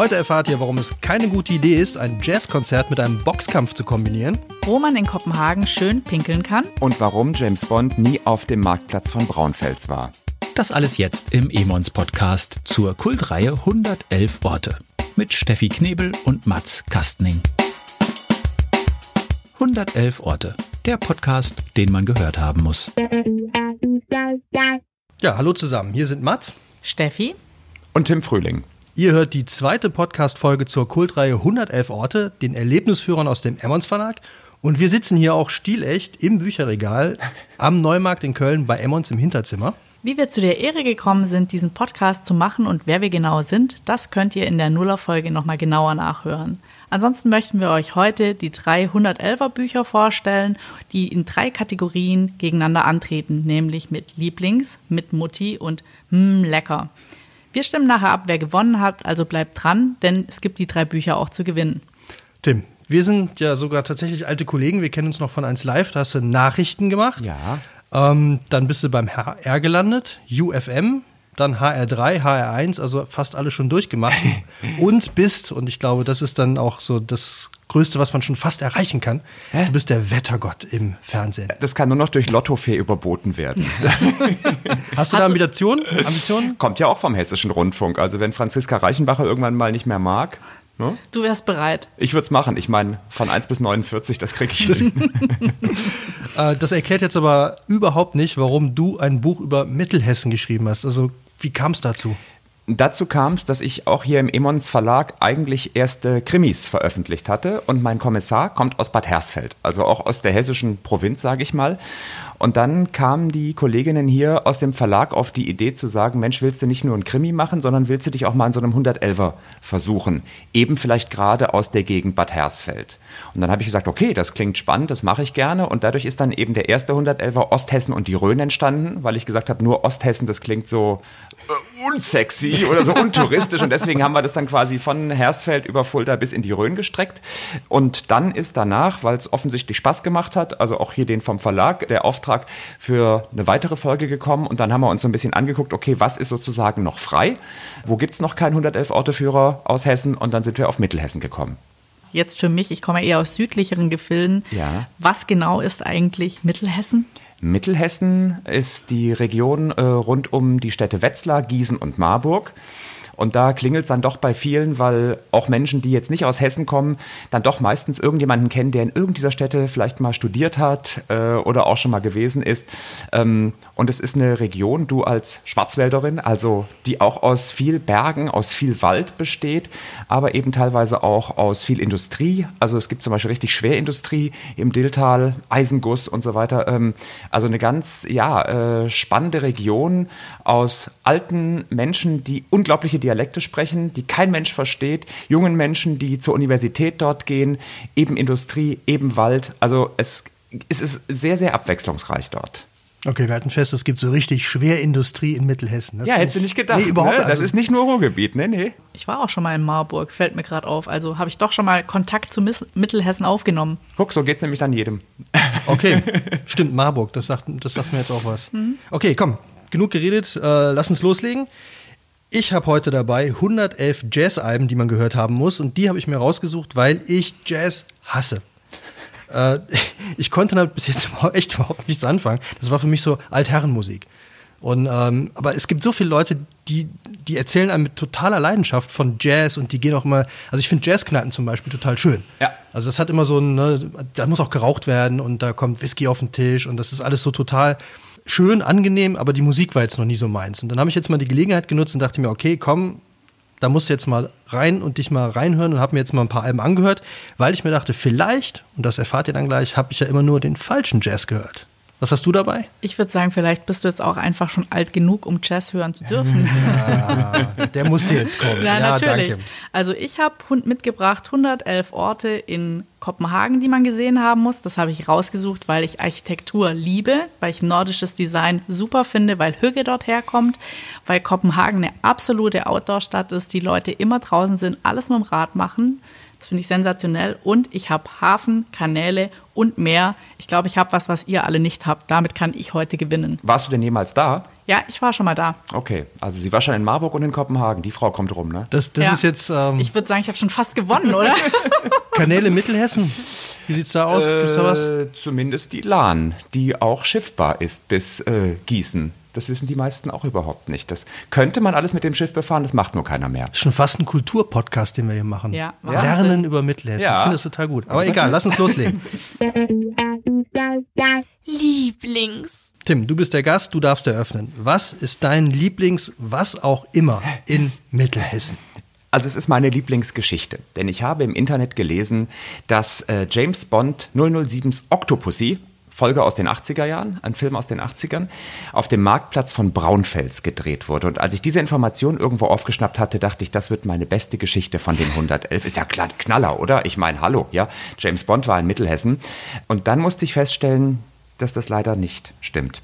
Heute erfahrt ihr, warum es keine gute Idee ist, ein Jazzkonzert mit einem Boxkampf zu kombinieren. Wo man in Kopenhagen schön pinkeln kann. Und warum James Bond nie auf dem Marktplatz von Braunfels war. Das alles jetzt im Emons Podcast zur Kultreihe 111 Orte mit Steffi Knebel und Mats Kastning. 111 Orte, der Podcast, den man gehört haben muss. Ja, hallo zusammen. Hier sind Mats, Steffi und Tim Frühling. Ihr hört die zweite Podcast-Folge zur Kultreihe 111 Orte, den Erlebnisführern aus dem Emmons Verlag. Und wir sitzen hier auch stilecht im Bücherregal am Neumarkt in Köln bei Emmons im Hinterzimmer. Wie wir zu der Ehre gekommen sind, diesen Podcast zu machen und wer wir genau sind, das könnt ihr in der Nuller-Folge nochmal genauer nachhören. Ansonsten möchten wir euch heute die drei 111er Bücher vorstellen, die in drei Kategorien gegeneinander antreten, nämlich mit Lieblings, mit Mutti und hm, lecker. Wir stimmen nachher ab, wer gewonnen hat, also bleibt dran, denn es gibt die drei Bücher auch zu gewinnen. Tim, wir sind ja sogar tatsächlich alte Kollegen, wir kennen uns noch von 1 Live, da hast du Nachrichten gemacht. Ja. Ähm, dann bist du beim HR gelandet, UFM, dann HR3, HR1, also fast alle schon durchgemacht. und bist, und ich glaube, das ist dann auch so das Größte, was man schon fast erreichen kann. Hä? Du bist der Wettergott im Fernsehen. Das kann nur noch durch Lottofee überboten werden. Hast du da Ambitionen? Ambitionen? Kommt ja auch vom Hessischen Rundfunk. Also wenn Franziska Reichenbacher irgendwann mal nicht mehr mag, Ne? Du wärst bereit. Ich würde es machen. Ich meine, von 1 bis 49, das kriege ich hin. Äh, das erklärt jetzt aber überhaupt nicht, warum du ein Buch über Mittelhessen geschrieben hast. Also, wie kam es dazu? Dazu kam es, dass ich auch hier im Emons Verlag eigentlich erste Krimis veröffentlicht hatte und mein Kommissar kommt aus Bad Hersfeld, also auch aus der hessischen Provinz, sage ich mal. Und dann kamen die Kolleginnen hier aus dem Verlag auf die Idee zu sagen, Mensch, willst du nicht nur ein Krimi machen, sondern willst du dich auch mal in so einem 111er versuchen? Eben vielleicht gerade aus der Gegend Bad Hersfeld. Und dann habe ich gesagt, okay, das klingt spannend, das mache ich gerne. Und dadurch ist dann eben der erste 111er Osthessen und die Rhön entstanden, weil ich gesagt habe, nur Osthessen, das klingt so unsexy oder so untouristisch. Und deswegen haben wir das dann quasi von Hersfeld über Fulda bis in die Rhön gestreckt. Und dann ist danach, weil es offensichtlich Spaß gemacht hat, also auch hier den vom Verlag, der Auftrag für eine weitere Folge gekommen und dann haben wir uns so ein bisschen angeguckt, okay, was ist sozusagen noch frei? Wo gibt es noch keinen 111 Orteführer aus Hessen? Und dann sind wir auf Mittelhessen gekommen. Jetzt für mich, ich komme eher aus südlicheren Gefilden. Ja. Was genau ist eigentlich Mittelhessen? Mittelhessen ist die Region äh, rund um die Städte Wetzlar, Gießen und Marburg. Und da klingelt es dann doch bei vielen, weil auch Menschen, die jetzt nicht aus Hessen kommen, dann doch meistens irgendjemanden kennen, der in irgendeiner Städte vielleicht mal studiert hat äh, oder auch schon mal gewesen ist. Ähm, und es ist eine Region, du als Schwarzwälderin, also die auch aus viel Bergen, aus viel Wald besteht, aber eben teilweise auch aus viel Industrie. Also es gibt zum Beispiel richtig Schwerindustrie im Dilltal, Eisenguss und so weiter. Ähm, also eine ganz ja, äh, spannende Region aus alten Menschen, die unglaubliche Dialekte sprechen, die kein Mensch versteht, jungen Menschen, die zur Universität dort gehen, eben Industrie, eben Wald. Also es, es ist sehr, sehr abwechslungsreich dort. Okay, wir halten fest, es gibt so richtig Schwerindustrie in Mittelhessen. Das ja, hättest du nicht gedacht. Nee, überhaupt ne? Das also ist nicht nur Ruhrgebiet, ne, nee. Ich war auch schon mal in Marburg, fällt mir gerade auf. Also habe ich doch schon mal Kontakt zu Mittelhessen aufgenommen. Guck, so geht es nämlich dann jedem. Okay, stimmt, Marburg, das sagt, das sagt mir jetzt auch was. Mhm. Okay, komm, genug geredet, äh, lass uns loslegen. Ich habe heute dabei 111 Jazz-Alben, die man gehört haben muss. Und die habe ich mir rausgesucht, weil ich Jazz hasse. Äh, ich konnte damit bis jetzt echt überhaupt nichts anfangen. Das war für mich so Altherrenmusik. Und, ähm, aber es gibt so viele Leute, die, die erzählen einem mit totaler Leidenschaft von Jazz und die gehen auch mal, also ich finde Jazzkneipen zum Beispiel total schön. Ja. Also das hat immer so ein, ne, da muss auch geraucht werden und da kommt Whisky auf den Tisch und das ist alles so total schön, angenehm, aber die Musik war jetzt noch nie so meins. Und dann habe ich jetzt mal die Gelegenheit genutzt und dachte mir, okay, komm, da musst du jetzt mal rein und dich mal reinhören und habe mir jetzt mal ein paar Alben angehört, weil ich mir dachte, vielleicht, und das erfahrt ihr dann gleich, habe ich ja immer nur den falschen Jazz gehört. Was hast du dabei? Ich würde sagen, vielleicht bist du jetzt auch einfach schon alt genug, um Jazz hören zu dürfen. Ja, der musste jetzt kommen. Ja, ja natürlich. Danke. Also ich habe mitgebracht 111 Orte in Kopenhagen, die man gesehen haben muss. Das habe ich rausgesucht, weil ich Architektur liebe, weil ich nordisches Design super finde, weil Hügge dort herkommt, weil Kopenhagen eine absolute Outdoor-Stadt ist, die Leute immer draußen sind, alles mit dem Rad machen Das finde ich sensationell. Und ich habe Hafen, Kanäle und Meer. Ich glaube, ich habe was, was ihr alle nicht habt. Damit kann ich heute gewinnen. Warst du denn jemals da? Ja, ich war schon mal da. Okay, also sie war schon in Marburg und in Kopenhagen. Die Frau kommt rum, ne? Das, das Ja. ist jetzt ähm, Ich würde sagen, ich habe schon fast gewonnen, oder? Kanäle Mittelhessen. Wie sieht's da aus? Gibt's da was? Äh, zumindest die Lahn, die auch schiffbar ist bis äh, Gießen. Das wissen die meisten auch überhaupt nicht. Das könnte man alles mit dem Schiff befahren, das macht nur keiner mehr. Das ist schon fast ein Kulturpodcast, den wir hier machen. Ja. Lernen über Mittelhessen. Ja. Ich finde das total gut. Aber egal, lass uns loslegen. Lieblings. Tim, du bist der Gast, du darfst eröffnen. Was ist dein Lieblings, was auch immer in Mittelhessen? Also es ist meine Lieblingsgeschichte, denn ich habe im Internet gelesen, dass äh, James Bond 007s Octopussy, Folge aus den 80er Jahren, ein Film aus den 80ern, auf dem Marktplatz von Braunfels gedreht wurde. Und als ich diese Information irgendwo aufgeschnappt hatte, dachte ich, das wird meine beste Geschichte von den 111. Ist ja klar, Knaller, oder? Ich meine, hallo, ja. James Bond war in Mittelhessen. Und dann musste ich feststellen, dass das leider nicht stimmt.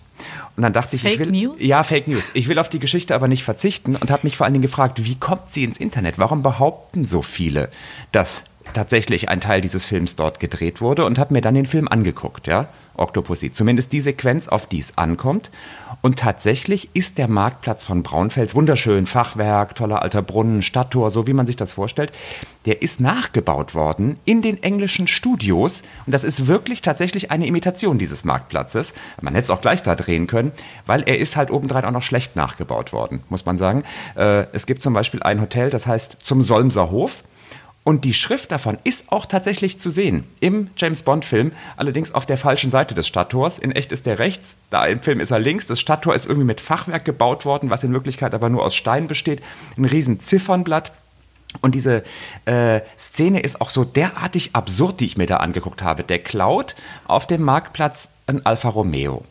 Und dann dachte ich, ich Fake will. News? Ja, Fake News. Ich will auf die Geschichte aber nicht verzichten und habe mich vor allen Dingen gefragt, wie kommt sie ins Internet? Warum behaupten so viele, dass tatsächlich ein Teil dieses Films dort gedreht wurde und habe mir dann den Film angeguckt, ja, Octopussy. Zumindest die Sequenz, auf die es ankommt. Und tatsächlich ist der Marktplatz von Braunfels wunderschön, Fachwerk, toller alter Brunnen, Stadttor, so wie man sich das vorstellt. Der ist nachgebaut worden in den englischen Studios und das ist wirklich tatsächlich eine Imitation dieses Marktplatzes. Man hätte es auch gleich da drehen können, weil er ist halt obendrein auch noch schlecht nachgebaut worden, muss man sagen. Äh, es gibt zum Beispiel ein Hotel, das heißt zum Solmser Hof. Und die Schrift davon ist auch tatsächlich zu sehen im James Bond-Film, allerdings auf der falschen Seite des Stadttors. In echt ist der rechts, da im Film ist er links. Das Stadttor ist irgendwie mit Fachwerk gebaut worden, was in Wirklichkeit aber nur aus Stein besteht. Ein riesen Ziffernblatt. Und diese äh, Szene ist auch so derartig absurd, die ich mir da angeguckt habe. Der klaut auf dem Marktplatz ein Alfa Romeo.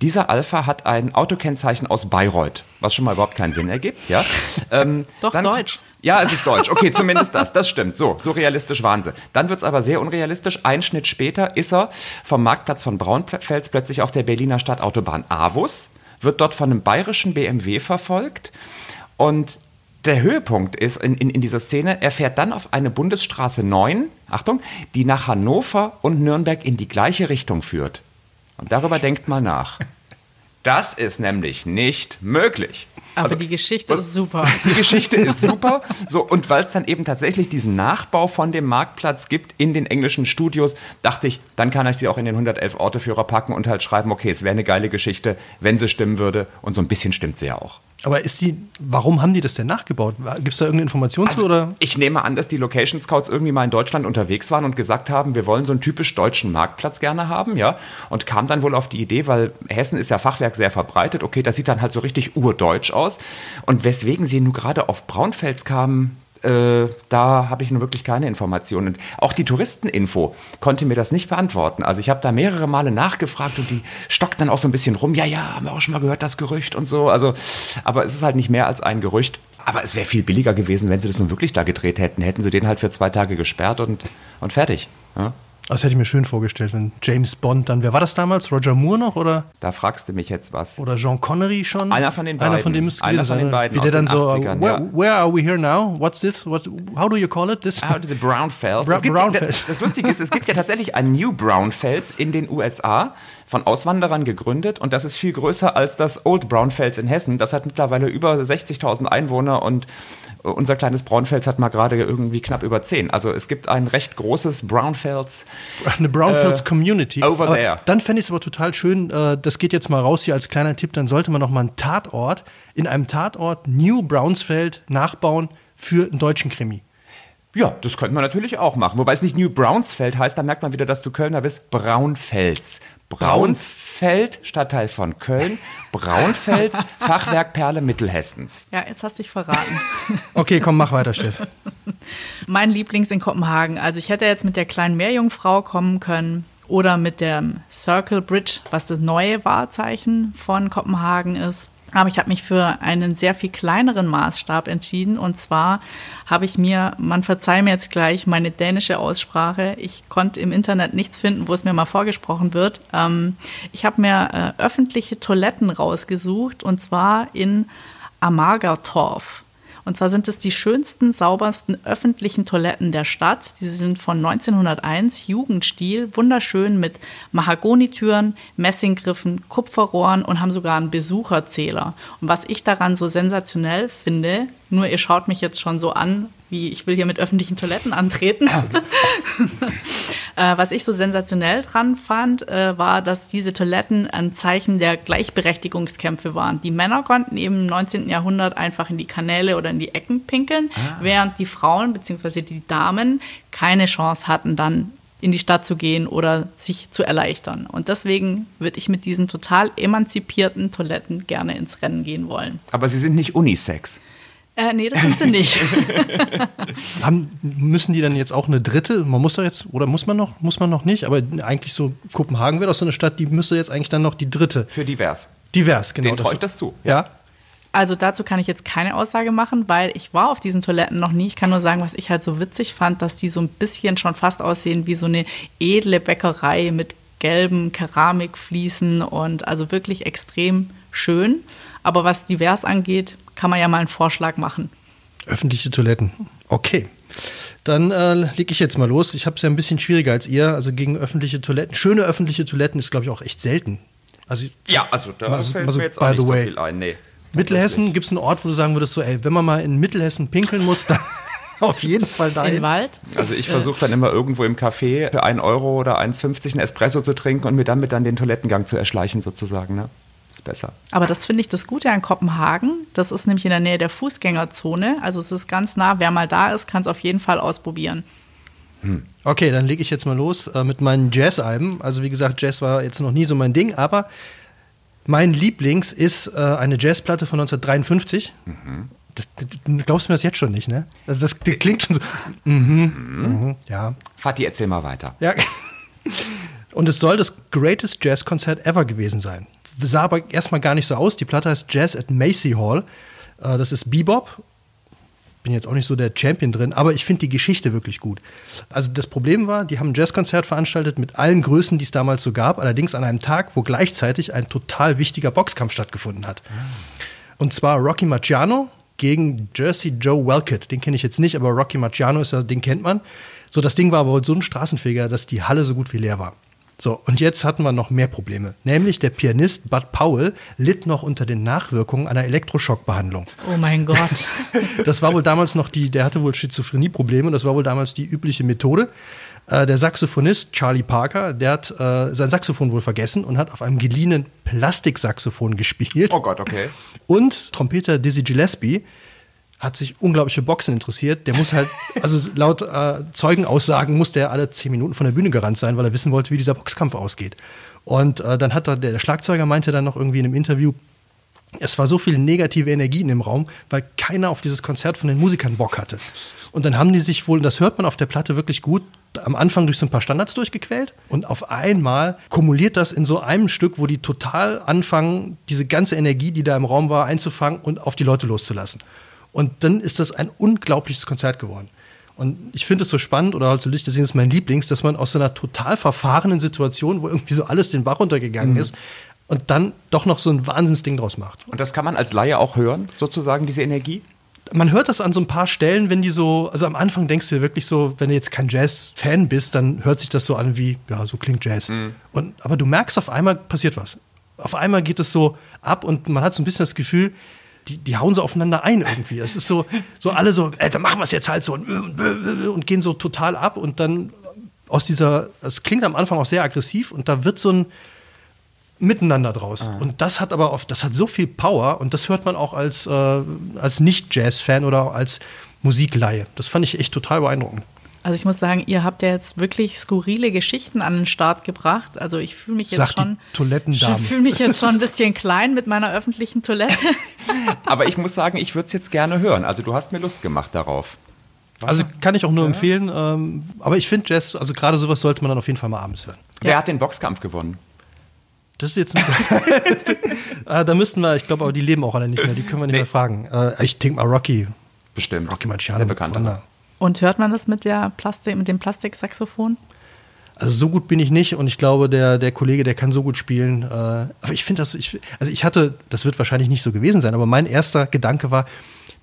Dieser Alfa hat ein Autokennzeichen aus Bayreuth, was schon mal überhaupt keinen Sinn ergibt. Ja? Ähm, Doch, deutsch. Ja, es ist deutsch. Okay, zumindest das. Das stimmt. So, so realistisch waren sie. Dann wird es aber sehr unrealistisch. Ein Schnitt später ist er vom Marktplatz von Braunfels plötzlich auf der Berliner Stadtautobahn Avus, wird dort von einem bayerischen BMW verfolgt und der Höhepunkt ist in, in, in dieser Szene, er fährt dann auf eine Bundesstraße 9, Achtung, die nach Hannover und Nürnberg in die gleiche Richtung führt. Und darüber denkt mal nach. Das ist nämlich nicht möglich. Aber Also, die Geschichte ist super. die Geschichte ist super. So, und weil es dann eben tatsächlich diesen Nachbau von dem Marktplatz gibt in den englischen Studios, dachte ich, dann kann ich sie auch in den 111 Orteführer packen und halt schreiben, okay, es wäre eine geile Geschichte, wenn sie stimmen würde. Und so ein bisschen stimmt sie ja auch. Aber ist die, warum haben die das denn nachgebaut? Gibt es da irgendeine Information zu? Oder? Ich nehme an, dass die Location Scouts irgendwie mal in Deutschland unterwegs waren und gesagt haben, wir wollen so einen typisch deutschen Marktplatz gerne haben, ja. Und kam dann wohl auf die Idee, weil Hessen ist ja Fachwerk sehr verbreitet, okay, das sieht dann halt so richtig urdeutsch aus. Und weswegen sie nun gerade auf Braunfels kamen, äh, da habe ich nun wirklich keine Informationen. Und auch die Touristeninfo konnte mir das nicht beantworten. Also ich habe da mehrere Male nachgefragt und die stockt dann auch so ein bisschen rum. Ja, ja, haben wir auch schon mal gehört, das Gerücht und so. Also, aber es ist halt nicht mehr als ein Gerücht. Aber es wäre viel billiger gewesen, wenn sie das nun wirklich da gedreht hätten. Hätten sie den halt für zwei Tage gesperrt und, und fertig. Ja? Das hätte ich mir schön vorgestellt, wenn James Bond dann, wer war das damals? Roger Moore noch oder, Da fragst du mich jetzt was. oder Jean Connery schon? Einer von den Einer beiden. von denen müsste es Einer von den sein, beiden Wie der dann den so, 80ern, where, ja. where are we here now? What's this? What, how do you call it? This? Ah, diese Brownfells. Bra- gibt, Brownfells. Das, das Lustige ist, es gibt ja tatsächlich ein New Brownfells in den USA, von Auswanderern gegründet und das ist viel größer als das Old Brownfells in Hessen. Das hat mittlerweile über 60.000 Einwohner und äh, unser kleines Braunfels hat mal gerade irgendwie knapp über 10. Also es gibt ein recht großes Brownfells. Eine Brownfields Community. over aber there. Dann fände ich es aber total schön, äh, das geht jetzt mal raus hier als kleiner Tipp, dann sollte man noch mal einen Tatort in einem Tatort New Brownsfeld nachbauen für einen deutschen Krimi. Ja, das könnte man natürlich auch machen. Wobei es nicht New Brownsfeld heißt, da merkt man wieder, dass du Kölner bist. Braunfels. Braunsfeld, Stadtteil von Köln. Braunfels, Fachwerkperle Mittelhessens. Ja, jetzt hast du dich verraten. Okay, komm, mach weiter, Steff. Mein Lieblings in Kopenhagen. Also ich hätte jetzt mit der kleinen Meerjungfrau kommen können oder mit dem Circle Bridge, was das neue Wahrzeichen von Kopenhagen ist. Aber ich habe mich für einen sehr viel kleineren Maßstab entschieden. Und zwar habe ich mir, man verzeiht mir jetzt gleich meine dänische Aussprache, ich konnte im Internet nichts finden, wo es mir mal vorgesprochen wird. Ähm, ich habe mir äh, öffentliche Toiletten rausgesucht und zwar in Amargatorf. Und zwar sind es die schönsten, saubersten öffentlichen Toiletten der Stadt. Die sind von 1901, Jugendstil, wunderschön mit Mahagonitüren, Messinggriffen, Kupferrohren und haben sogar einen Besucherzähler. Und was ich daran so sensationell finde, nur ihr schaut mich jetzt schon so an, wie ich will hier mit öffentlichen Toiletten antreten. äh, was ich so sensationell dran fand, äh, war, dass diese Toiletten ein Zeichen der Gleichberechtigungskämpfe waren. Die Männer konnten eben im 19. Jahrhundert einfach in die Kanäle oder in die Ecken pinkeln, ah. während die Frauen bzw. die Damen keine Chance hatten, dann in die Stadt zu gehen oder sich zu erleichtern. Und deswegen würde ich mit diesen total emanzipierten Toiletten gerne ins Rennen gehen wollen. Aber sie sind nicht Unisex. Äh, nee, das sind sie nicht. Haben, müssen die dann jetzt auch eine dritte? Man muss doch jetzt, oder muss man noch, muss man noch nicht, aber eigentlich so, Kopenhagen wäre doch so eine Stadt, die müsste jetzt eigentlich dann noch die dritte. Für divers. Divers, genau. Den traut das zu. Ja. ja. Also dazu kann ich jetzt keine Aussage machen, weil ich war auf diesen Toiletten noch nie. Ich kann nur sagen, was ich halt so witzig fand, dass die so ein bisschen schon fast aussehen wie so eine edle Bäckerei mit gelben Keramikfliesen und also wirklich extrem schön. Aber was divers angeht, kann man ja mal einen Vorschlag machen. Öffentliche Toiletten. Okay. Dann äh, lege ich jetzt mal los. Ich habe es ja ein bisschen schwieriger als ihr. Also gegen öffentliche Toiletten. Schöne öffentliche Toiletten ist, glaube ich, auch echt selten. Also, ja, also da mal, fällt mal mir jetzt auch nicht so viel ein. Nee, Mittelhessen gibt es einen Ort, wo du sagen würdest, so, ey, wenn man mal in Mittelhessen pinkeln muss, dann auf jeden Fall da. In Wald? Also ich versuche dann immer irgendwo im Café für 1 Euro oder 1,50 ein Espresso zu trinken und mir damit dann den Toilettengang zu erschleichen sozusagen. Ne? Ist besser. Aber das finde ich das Gute an Kopenhagen. Das ist nämlich in der Nähe der Fußgängerzone. Also es ist ganz nah. Wer mal da ist, kann es auf jeden Fall ausprobieren. Hm. Okay, dann lege ich jetzt mal los äh, mit meinen Jazz-Alben. Also wie gesagt, Jazz war jetzt noch nie so mein Ding, aber mein Lieblings ist äh, eine Jazzplatte von 1953. Mhm. Das, das, glaubst du mir das jetzt schon nicht, ne? Also das, das klingt schon so. Mhm, mhm. ja. Fatih, erzähl mal weiter. Ja. Und es soll das greatest Jazz-Konzert ever gewesen sein sah aber erstmal gar nicht so aus. Die Platte heißt Jazz at Macy Hall. Äh, das ist Bebop. Bin jetzt auch nicht so der Champion drin, aber ich finde die Geschichte wirklich gut. Also das Problem war, die haben ein Jazzkonzert veranstaltet mit allen Größen, die es damals so gab, allerdings an einem Tag, wo gleichzeitig ein total wichtiger Boxkampf stattgefunden hat. Und zwar Rocky Marciano gegen Jersey Joe Welkett. Den kenne ich jetzt nicht, aber Rocky Marciano ist ja, den kennt man. So, das Ding war aber so ein Straßenfeger, dass die Halle so gut wie leer war. So, und jetzt hatten wir noch mehr Probleme. Nämlich der Pianist Bud Powell litt noch unter den Nachwirkungen einer Elektroschockbehandlung. Oh mein Gott. Das war wohl damals noch die, der hatte wohl Schizophrenie-Probleme das war wohl damals die übliche Methode. Äh, der Saxophonist Charlie Parker, der hat äh, sein Saxophon wohl vergessen und hat auf einem geliehenen Plastiksaxophon gespielt. Oh Gott, okay. Und Trompeter Dizzy Gillespie hat sich unglaublich für Boxen interessiert. Der muss halt, also laut äh, Zeugenaussagen musste er alle zehn Minuten von der Bühne gerannt sein, weil er wissen wollte, wie dieser Boxkampf ausgeht. Und äh, dann hat er, der Schlagzeuger meinte dann noch irgendwie in einem Interview, es war so viel negative Energie in dem Raum, weil keiner auf dieses Konzert von den Musikern Bock hatte. Und dann haben die sich wohl, das hört man auf der Platte wirklich gut, am Anfang durch so ein paar Standards durchgequält und auf einmal kumuliert das in so einem Stück, wo die total anfangen, diese ganze Energie, die da im Raum war, einzufangen und auf die Leute loszulassen. Und dann ist das ein unglaubliches Konzert geworden. Und ich finde es so spannend oder halt so lustig, deswegen ist mein Lieblings, dass man aus so einer total verfahrenen Situation, wo irgendwie so alles den Bach runtergegangen mhm. ist, und dann doch noch so ein Wahnsinnsding draus macht. Und das kann man als Laie auch hören, sozusagen, diese Energie? Man hört das an so ein paar Stellen, wenn die so, also am Anfang denkst du wirklich so, wenn du jetzt kein Jazz-Fan bist, dann hört sich das so an wie, ja, so klingt Jazz. Mhm. Und, aber du merkst, auf einmal passiert was. Auf einmal geht es so ab und man hat so ein bisschen das Gefühl, die, die hauen so aufeinander ein irgendwie. Es ist so, so alle so, ey, dann machen wir es jetzt halt so und, und gehen so total ab und dann aus dieser, es klingt am Anfang auch sehr aggressiv und da wird so ein Miteinander draus. Ah. Und das hat aber oft, das hat so viel Power und das hört man auch als, äh, als Nicht-Jazz-Fan oder als Musikleihe. Das fand ich echt total beeindruckend. Also ich muss sagen, ihr habt ja jetzt wirklich skurrile Geschichten an den Start gebracht. Also ich fühle mich jetzt Sag schon, Toilettendame. fühle mich jetzt schon ein bisschen klein mit meiner öffentlichen Toilette. Aber ich muss sagen, ich würde es jetzt gerne hören. Also du hast mir Lust gemacht darauf. Also kann ich auch nur ja. empfehlen. Ähm, aber ich finde Jazz, also gerade sowas sollte man dann auf jeden Fall mal abends hören. Wer ja. hat den Boxkampf gewonnen? Das ist jetzt ein äh, Da müssten wir, ich glaube, aber die leben auch alle nicht mehr. Die können wir nicht nee. mehr fragen. Äh, ich denke mal Rocky. Bestimmt. Rocky Marciano. Der Bekannte. Und hört man das mit der Plastik, mit dem Plastiksaxophon? Also so gut bin ich nicht und ich glaube, der, der Kollege, der kann so gut spielen. Äh, aber ich finde das, ich, also ich hatte, das wird wahrscheinlich nicht so gewesen sein, aber mein erster Gedanke war,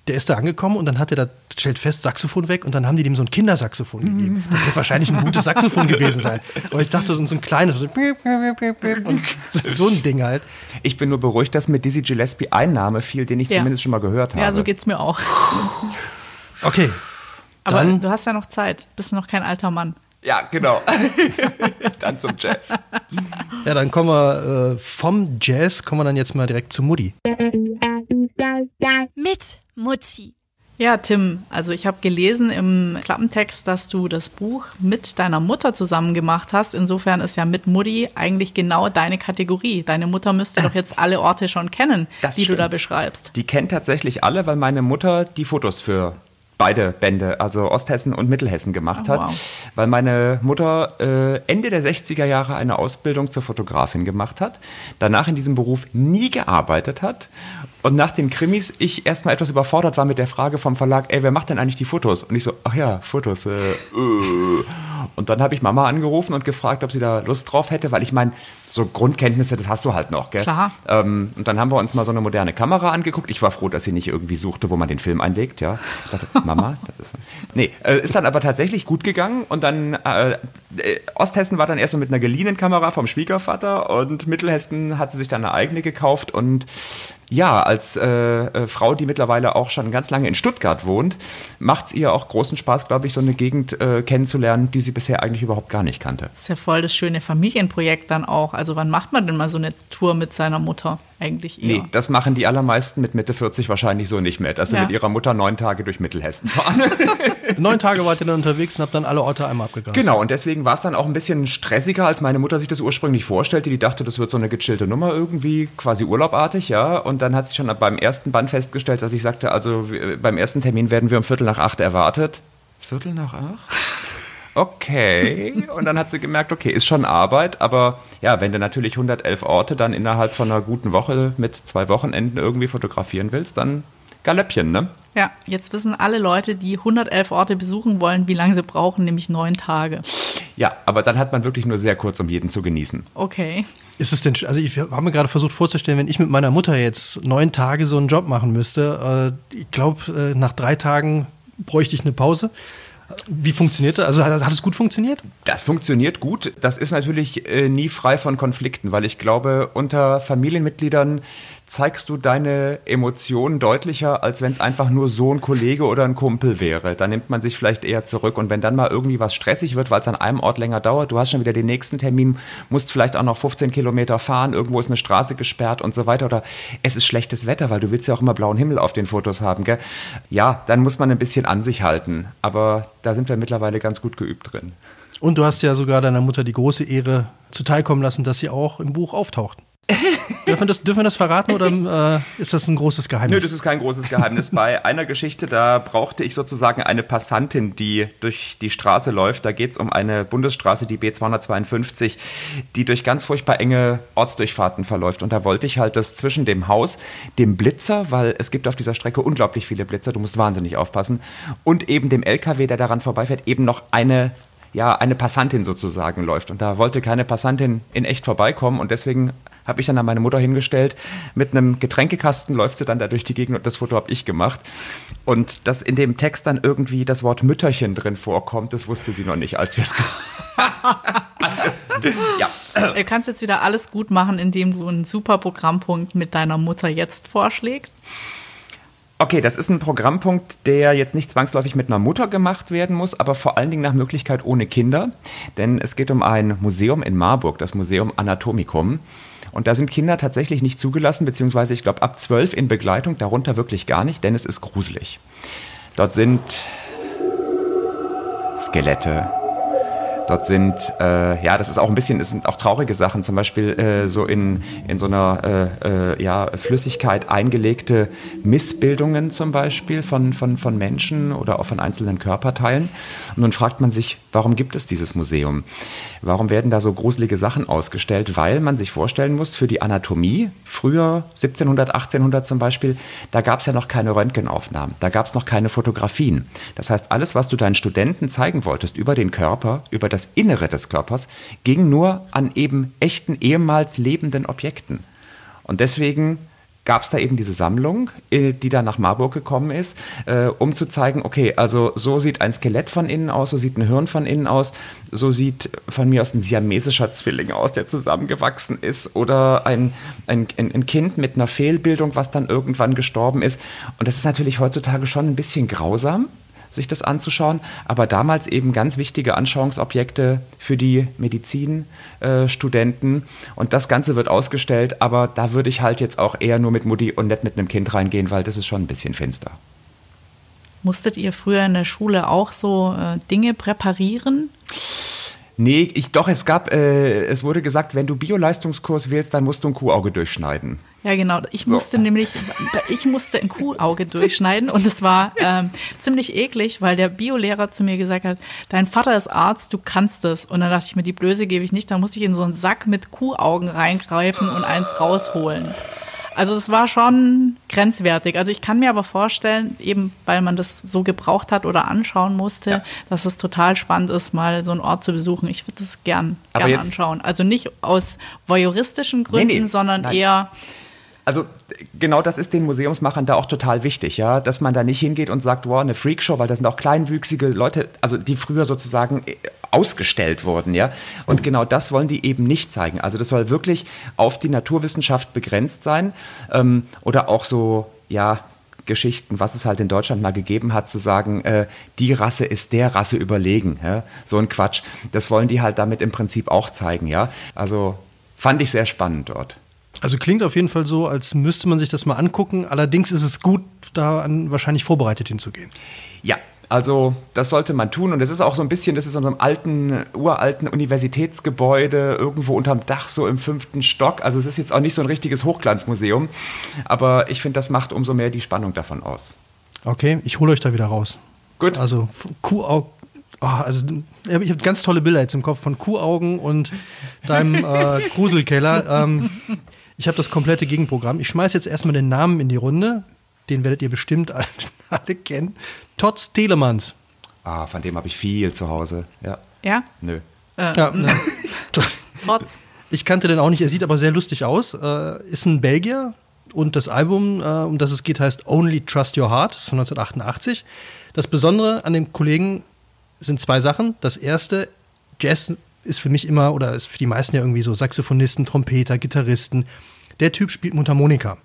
der ist da angekommen und dann hat er da, stellt fest, Saxophon weg und dann haben die dem so ein Kindersaxophon gegeben. Das wird wahrscheinlich ein gutes Saxophon gewesen sein. Aber ich dachte, so ein kleines, so, und so ein Ding halt. Ich bin nur beruhigt, dass mit Dizzy Gillespie ein Name fiel, den ich Ja. zumindest schon mal gehört habe. Ja, so geht's mir auch. Okay. Aber Dann- du hast ja noch Zeit. Bist noch kein alter Mann. Ja, genau. dann zum Jazz. Ja, dann kommen wir äh, vom Jazz, kommen wir dann jetzt mal direkt zu Mutti. Mit Mutti. Ja, Tim, also ich habe gelesen im Klappentext, dass du das Buch mit deiner Mutter zusammen gemacht hast. Insofern ist ja mit Mutti eigentlich genau deine Kategorie. Deine Mutter müsste doch jetzt alle Orte schon kennen, Das die du stimmt. da beschreibst. Die kennt tatsächlich alle, weil meine Mutter die Fotos für beide Bände, also Osthessen und Mittelhessen gemacht Oh, hat. wow. Weil meine Mutter äh, Ende der 60er Jahre eine Ausbildung zur Fotografin gemacht hat, danach in diesem Beruf nie gearbeitet hat und nach den Krimis ich erstmal etwas überfordert war mit der Frage vom Verlag, ey, wer macht denn eigentlich die Fotos? Und ich so, ach ja, Fotos. Äh, äh. Und dann habe ich Mama angerufen und gefragt, ob sie da Lust drauf hätte, weil ich meine, so Grundkenntnisse, das hast du halt noch, gell? Klar. Ähm, und dann haben wir uns mal so eine moderne Kamera angeguckt. Ich war froh, dass sie nicht irgendwie suchte, wo man den Film einlegt. Ja, ich dachte, Mama, das ist. Nee, äh, ist dann aber tatsächlich gut gegangen. Und dann äh, äh, Osthessen war dann erstmal mit einer geliehenen Kamera vom Schwiegervater und Mittelhessen hat sie sich dann eine eigene gekauft. Und ja, als äh, äh, Frau, die mittlerweile auch schon ganz lange in Stuttgart wohnt, macht es ihr auch großen Spaß, glaube ich, so eine Gegend äh, kennenzulernen, die sie bisher eigentlich überhaupt gar nicht kannte. Das ist ja voll das schöne Familienprojekt dann auch. Also wann macht man denn mal so eine Tour mit seiner Mutter? Eigentlich eher. Nee, das machen die allermeisten mit Mitte 40 wahrscheinlich so nicht mehr, dass sie Ja. mit ihrer Mutter neun Tage durch Mittelhessen fahren. Neun Tage wart ihr dann unterwegs und habt dann alle Orte einmal abgegrast. genau, und deswegen war es dann auch ein bisschen stressiger, als meine Mutter sich das ursprünglich vorstellte. Die dachte, das wird so eine gechillte Nummer irgendwie, quasi urlaubartig, ja. Und dann hat sie schon beim ersten Band festgestellt, dass ich sagte, also beim ersten Termin werden wir um Viertel nach acht erwartet. Viertel nach acht? Okay. Und dann hat sie gemerkt, okay, ist schon Arbeit, aber ja, wenn du natürlich 111 Orte dann innerhalb von einer guten Woche mit zwei Wochenenden irgendwie fotografieren willst, dann Galöppchen, ne? Ja, jetzt wissen alle Leute, die 111 Orte besuchen wollen, wie lange sie brauchen, nämlich neun Tage. Ja, aber dann hat man wirklich nur sehr kurz, um jeden zu genießen. Okay. Ist es denn, also ich habe mir gerade versucht vorzustellen, wenn ich mit meiner Mutter jetzt neun Tage so einen Job machen müsste, äh, ich glaube, äh, nach drei Tagen bräuchte ich eine Pause. Wie funktioniert das? Also hat, hat es gut funktioniert? Das funktioniert gut. Das ist natürlich äh, nie frei von Konflikten, weil ich glaube, unter Familienmitgliedern zeigst du deine Emotionen deutlicher, als wenn es einfach nur so ein Kollege oder ein Kumpel wäre. Da nimmt man sich vielleicht eher zurück. Und wenn dann mal irgendwie was stressig wird, weil es an einem Ort länger dauert, du hast schon wieder den nächsten Termin, musst vielleicht auch noch 15 Kilometer fahren, irgendwo ist eine Straße gesperrt und so weiter. Oder es ist schlechtes Wetter, weil du willst ja auch immer blauen Himmel auf den Fotos haben. Gell? Ja, dann muss man ein bisschen an sich halten. Aber da sind wir mittlerweile ganz gut geübt drin. Und du hast ja sogar deiner Mutter die große Ehre zuteilkommen lassen, dass sie auch im Buch auftaucht. dürfen, wir das, dürfen wir das verraten oder äh, ist das ein großes Nö, Geheimnis? das ist kein großes Geheimnis. Bei einer Geschichte, da brauchte ich sozusagen eine Passantin, die durch die Straße läuft. Da geht es um eine Bundesstraße, die B252, die durch ganz furchtbar enge Ortsdurchfahrten verläuft. Und da wollte ich halt, dass zwischen dem Haus, dem Blitzer, weil es gibt auf dieser Strecke unglaublich viele Blitzer, du musst wahnsinnig aufpassen, und eben dem LKW, der daran vorbeifährt, eben noch eine ja, eine Passantin sozusagen läuft. Und da wollte keine Passantin in echt vorbeikommen. Und deswegen habe ich dann an meine Mutter hingestellt. Mit einem Getränkekasten läuft sie dann da durch die Gegend und das Foto habe ich gemacht. Und dass in dem Text dann irgendwie das Wort Mütterchen drin vorkommt, das wusste sie noch nicht, als wir es wir, Ja, Du kannst jetzt wieder alles gut machen, indem du einen super Programmpunkt mit deiner Mutter jetzt vorschlägst. Okay, das ist ein Programmpunkt, der jetzt nicht zwangsläufig mit einer Mutter gemacht werden muss, aber vor allen Dingen nach Möglichkeit ohne Kinder. Denn es geht um ein Museum in Marburg, das Museum Anatomicum. Und da sind Kinder tatsächlich nicht zugelassen, beziehungsweise ich glaube ab zwölf in Begleitung, darunter wirklich gar nicht, denn es ist gruselig. Dort sind Skelette, Dort sind, äh, ja, das ist auch ein bisschen, es sind auch traurige Sachen, zum Beispiel äh, so in, in so einer äh, äh, ja, Flüssigkeit eingelegte Missbildungen zum Beispiel von, von, von Menschen oder auch von einzelnen Körperteilen. Und nun fragt man sich, Warum gibt es dieses Museum? Warum werden da so gruselige Sachen ausgestellt? Weil man sich vorstellen muss, für die Anatomie, früher 1700, 1800 zum Beispiel, da gab es ja noch keine Röntgenaufnahmen, da gab es noch keine Fotografien. Das heißt, alles, was du deinen Studenten zeigen wolltest über den Körper, über das Innere des Körpers, ging nur an eben echten, ehemals lebenden Objekten. Und deswegen gab es da eben diese Sammlung, äh, die dann nach Marburg gekommen ist, äh, um zu zeigen, okay, also so sieht ein Skelett von innen aus, so sieht ein Hirn von innen aus, so sieht von mir aus ein siamesischer Zwilling aus, der zusammengewachsen ist, oder ein, ein, ein Kind mit einer Fehlbildung, was dann irgendwann gestorben ist. Und das ist natürlich heutzutage schon ein bisschen grausam, sich das anzuschauen, aber damals eben ganz wichtige Anschauungsobjekte für die Medizinstudenten. Äh, und das Ganze wird ausgestellt, aber da würde ich halt jetzt auch eher nur mit Mutti und nicht mit einem Kind reingehen, weil das ist schon ein bisschen finster. Musstet ihr früher in der Schule auch so äh, Dinge präparieren? Nee, ich, doch, es gab, äh, es wurde gesagt, wenn du Bioleistungskurs wählst, dann musst du ein Kuhauge durchschneiden. Ja, genau. Ich musste so. nämlich, ich musste ein Kuhauge durchschneiden und es war ähm, ziemlich eklig, weil der Biolehrer zu mir gesagt hat, dein Vater ist Arzt, du kannst es. Und dann dachte ich mir, die Blöße gebe ich nicht, da musste ich in so einen Sack mit Kuhaugen reingreifen und eins rausholen. Also es war schon grenzwertig. Also ich kann mir aber vorstellen, eben weil man das so gebraucht hat oder anschauen musste, ja. dass es total spannend ist, mal so einen Ort zu besuchen. Ich würde das gern, gern anschauen. Also nicht aus voyeuristischen Gründen, nee, nee, sondern nein. eher also genau das ist den Museumsmachern da auch total wichtig, ja, dass man da nicht hingeht und sagt, wow, eine Freakshow, weil das sind auch kleinwüchsige Leute, also die früher sozusagen ausgestellt wurden, ja. Und genau das wollen die eben nicht zeigen. Also das soll wirklich auf die Naturwissenschaft begrenzt sein ähm, oder auch so, ja, Geschichten, was es halt in Deutschland mal gegeben hat, zu sagen, äh, die Rasse ist der Rasse überlegen. Ja? So ein Quatsch. Das wollen die halt damit im Prinzip auch zeigen, ja. Also fand ich sehr spannend dort. Also klingt auf jeden Fall so, als müsste man sich das mal angucken. Allerdings ist es gut, da wahrscheinlich vorbereitet hinzugehen. Ja, also das sollte man tun und es ist auch so ein bisschen, das ist in so einem alten, uralten Universitätsgebäude irgendwo unterm Dach, so im fünften Stock. Also es ist jetzt auch nicht so ein richtiges Hochglanzmuseum, aber ich finde, das macht umso mehr die Spannung davon aus. Okay, ich hole euch da wieder raus. Gut. Also Kuhaugen, oh, also ich habe ganz tolle Bilder jetzt im Kopf von Kuhaugen und deinem äh, Gruselkeller. Ähm, ich habe das komplette Gegenprogramm. Ich schmeiße jetzt erstmal den Namen in die Runde. Den werdet ihr bestimmt alle, alle kennen. Tots Telemanns. Ah, von dem habe ich viel zu Hause. Ja. Ja? Nö. Äh, ja, ne. Trotz. Ich kannte den auch nicht, er sieht aber sehr lustig aus. Äh, ist ein Belgier und das Album, äh, um das es geht, heißt Only Trust Your Heart, das ist von 1988. Das Besondere an dem Kollegen sind zwei Sachen. Das erste, Jazz ist für mich immer, oder ist für die meisten ja irgendwie so Saxophonisten, Trompeter, Gitarristen. Der Typ spielt Mundharmonika.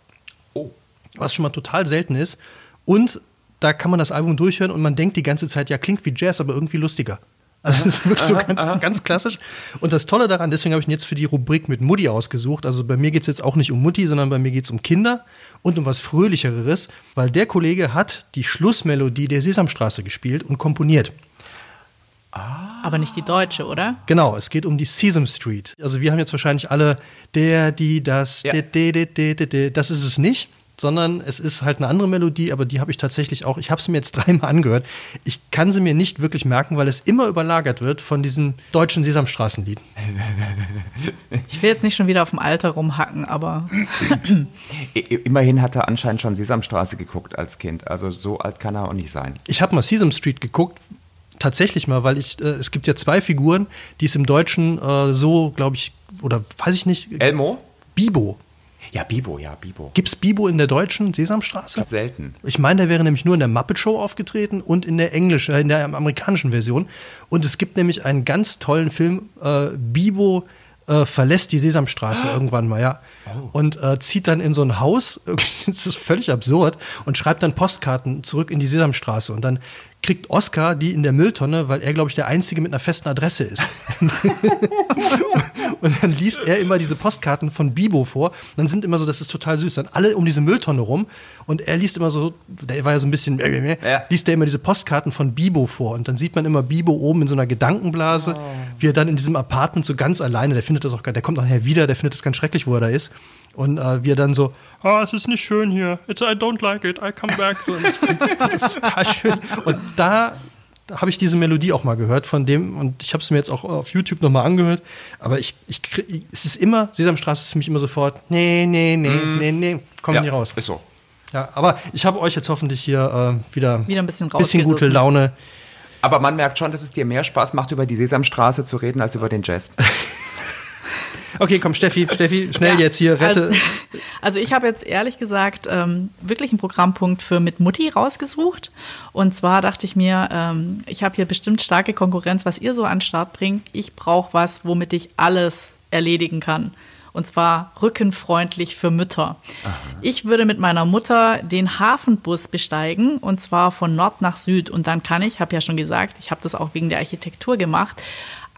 Oh. Was schon mal total selten ist. Und da kann man das Album durchhören und man denkt die ganze Zeit, ja, klingt wie Jazz, aber irgendwie lustiger. Also das ist wirklich so ganz, ganz klassisch. Und das Tolle daran, deswegen habe ich ihn jetzt für die Rubrik mit Mutti ausgesucht. Also bei mir geht es jetzt auch nicht um Mutti, sondern bei mir geht es um Kinder und um was Fröhlicheres, weil der Kollege hat die Schlussmelodie der Sesamstraße gespielt und komponiert. Ah. Aber nicht die deutsche, oder? Genau, es geht um die Sesame Street. Also wir haben jetzt wahrscheinlich alle der, die, das, ja. de, de, de, de, de, das ist es nicht, sondern es ist halt eine andere Melodie, aber die habe ich tatsächlich auch, ich habe sie mir jetzt dreimal angehört. Ich kann sie mir nicht wirklich merken, weil es immer überlagert wird von diesen deutschen Sesamstraßenlieden. Ich will jetzt nicht schon wieder auf dem Alter rumhacken, aber. Immerhin hat er anscheinend schon Sesamstraße geguckt als Kind. Also so alt kann er auch nicht sein. Ich habe mal Sesame Street geguckt, tatsächlich mal, weil ich, äh, es gibt ja zwei Figuren, die es im Deutschen äh, so, glaube ich, oder weiß ich nicht. Elmo? Bibo. Ja, Bibo, ja, Bibo. Gibt es Bibo in der deutschen Sesamstraße? Ganz selten. Ich meine, der wäre nämlich nur in der Muppet Show aufgetreten und in der englischen, äh, in der amerikanischen Version. Und es gibt nämlich einen ganz tollen Film, äh, Bibo äh, verlässt die Sesamstraße ah. irgendwann mal, ja. Oh. Und äh, zieht dann in so ein Haus, das ist völlig absurd, und schreibt dann Postkarten zurück in die Sesamstraße. Und dann kriegt Oscar die in der Mülltonne, weil er, glaube ich, der Einzige mit einer festen Adresse ist. und dann liest er immer diese Postkarten von Bibo vor. Und dann sind immer so, das ist total süß, dann alle um diese Mülltonne rum. Und er liest immer so, der war ja so ein bisschen, äh, ja. liest er immer diese Postkarten von Bibo vor. Und dann sieht man immer Bibo oben in so einer Gedankenblase, oh. wie er dann in diesem Apartment so ganz alleine, der findet das auch, der kommt nachher wieder, der findet das ganz schrecklich, wo er da ist. Und äh, wir dann so, ah, oh, es ist nicht schön hier. It's, I don't like it. I come back. So, das, das ist total schön. Und da habe ich diese Melodie auch mal gehört von dem und ich habe es mir jetzt auch auf YouTube nochmal angehört. Aber ich, ich, krieg- es ist immer, Sesamstraße ist für mich immer sofort, nee, nee, nee, nee, nee, kommt ja, nie raus. Ist so. Ja, aber ich habe euch jetzt hoffentlich hier äh, wieder, Wieder ein bisschen bisschen gute. Laune. Aber man merkt schon, dass es dir mehr Spaß macht, über die Sesamstraße zu reden, als über den Jazz. Okay, komm, Steffi, Steffi, schnell Ja, jetzt hier, rette. Also, also ich habe jetzt ehrlich gesagt ähm, wirklich einen Programmpunkt für mit Mutti rausgesucht. Und zwar dachte ich mir, ähm, ich habe hier bestimmt starke Konkurrenz, was ihr so an den Start bringt. Ich brauche was, womit ich alles erledigen kann. Und zwar rückenfreundlich für Mütter. Ich würde mit meiner Mutter den Hafenbus besteigen und zwar von Nord nach Süd. Und dann kann ich, habe ja schon gesagt, ich habe das auch wegen der Architektur gemacht,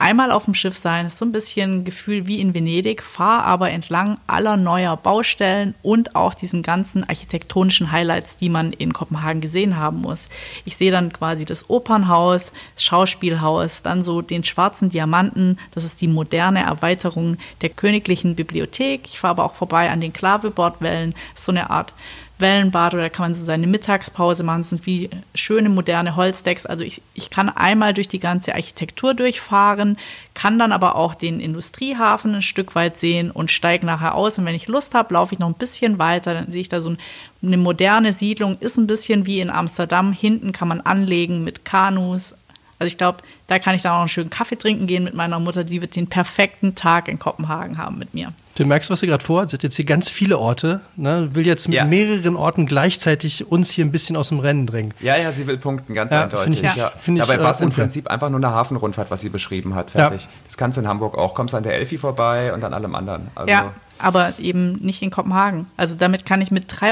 einmal auf dem Schiff sein, ist so ein bisschen Gefühl wie in Venedig, fahre aber entlang aller neuer Baustellen und auch diesen ganzen architektonischen Highlights, die man in Kopenhagen gesehen haben muss. Ich sehe dann quasi das Opernhaus, das Schauspielhaus, dann so den schwarzen Diamanten, das ist die moderne Erweiterung der königlichen Bibliothek. Ich fahre aber auch vorbei an den Klavebordwellen, so eine Art Wellenbad oder kann man so seine Mittagspause machen. Das sind wie schöne moderne Holzdecks. Also ich, ich kann einmal durch die ganze Architektur durchfahren, kann dann aber auch den Industriehafen ein Stück weit sehen und steige nachher aus. Und wenn ich Lust habe, laufe ich noch ein bisschen weiter. Dann sehe ich da so ein, eine moderne Siedlung, ist ein bisschen wie in Amsterdam. Hinten kann man anlegen mit Kanus. Also ich glaube, da kann ich dann auch einen schönen Kaffee trinken gehen mit meiner Mutter. Die wird den perfekten Tag in Kopenhagen haben mit mir. Du merkst, was sie gerade vorhat. Sie hat jetzt hier ganz viele Orte. Ne? Will jetzt mit Ja. mehreren Orten gleichzeitig uns hier ein bisschen aus dem Rennen drängen. Ja, ja, sie will punkten, ganz Ja, eindeutig. find ich- ja. find ich, Dabei äh, war es im unfair. Prinzip einfach nur eine Hafenrundfahrt, was sie beschrieben hat. Ja. Fertig. Das kannst du in Hamburg auch. Kommst an der Elfi vorbei und an allem anderen. Also, Ja, aber eben nicht in Kopenhagen. Also damit kann ich mit 3,30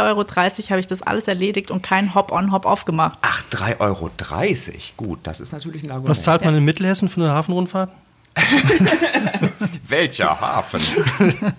Euro habe ich das alles erledigt und kein Hop-on, Hop-off gemacht. Ach, 3,30 Euro. Gut, das ist natürlich ein Argument. Was zahlt man in Mittelhessen für eine Hafenrundfahrt? Welcher Hafen?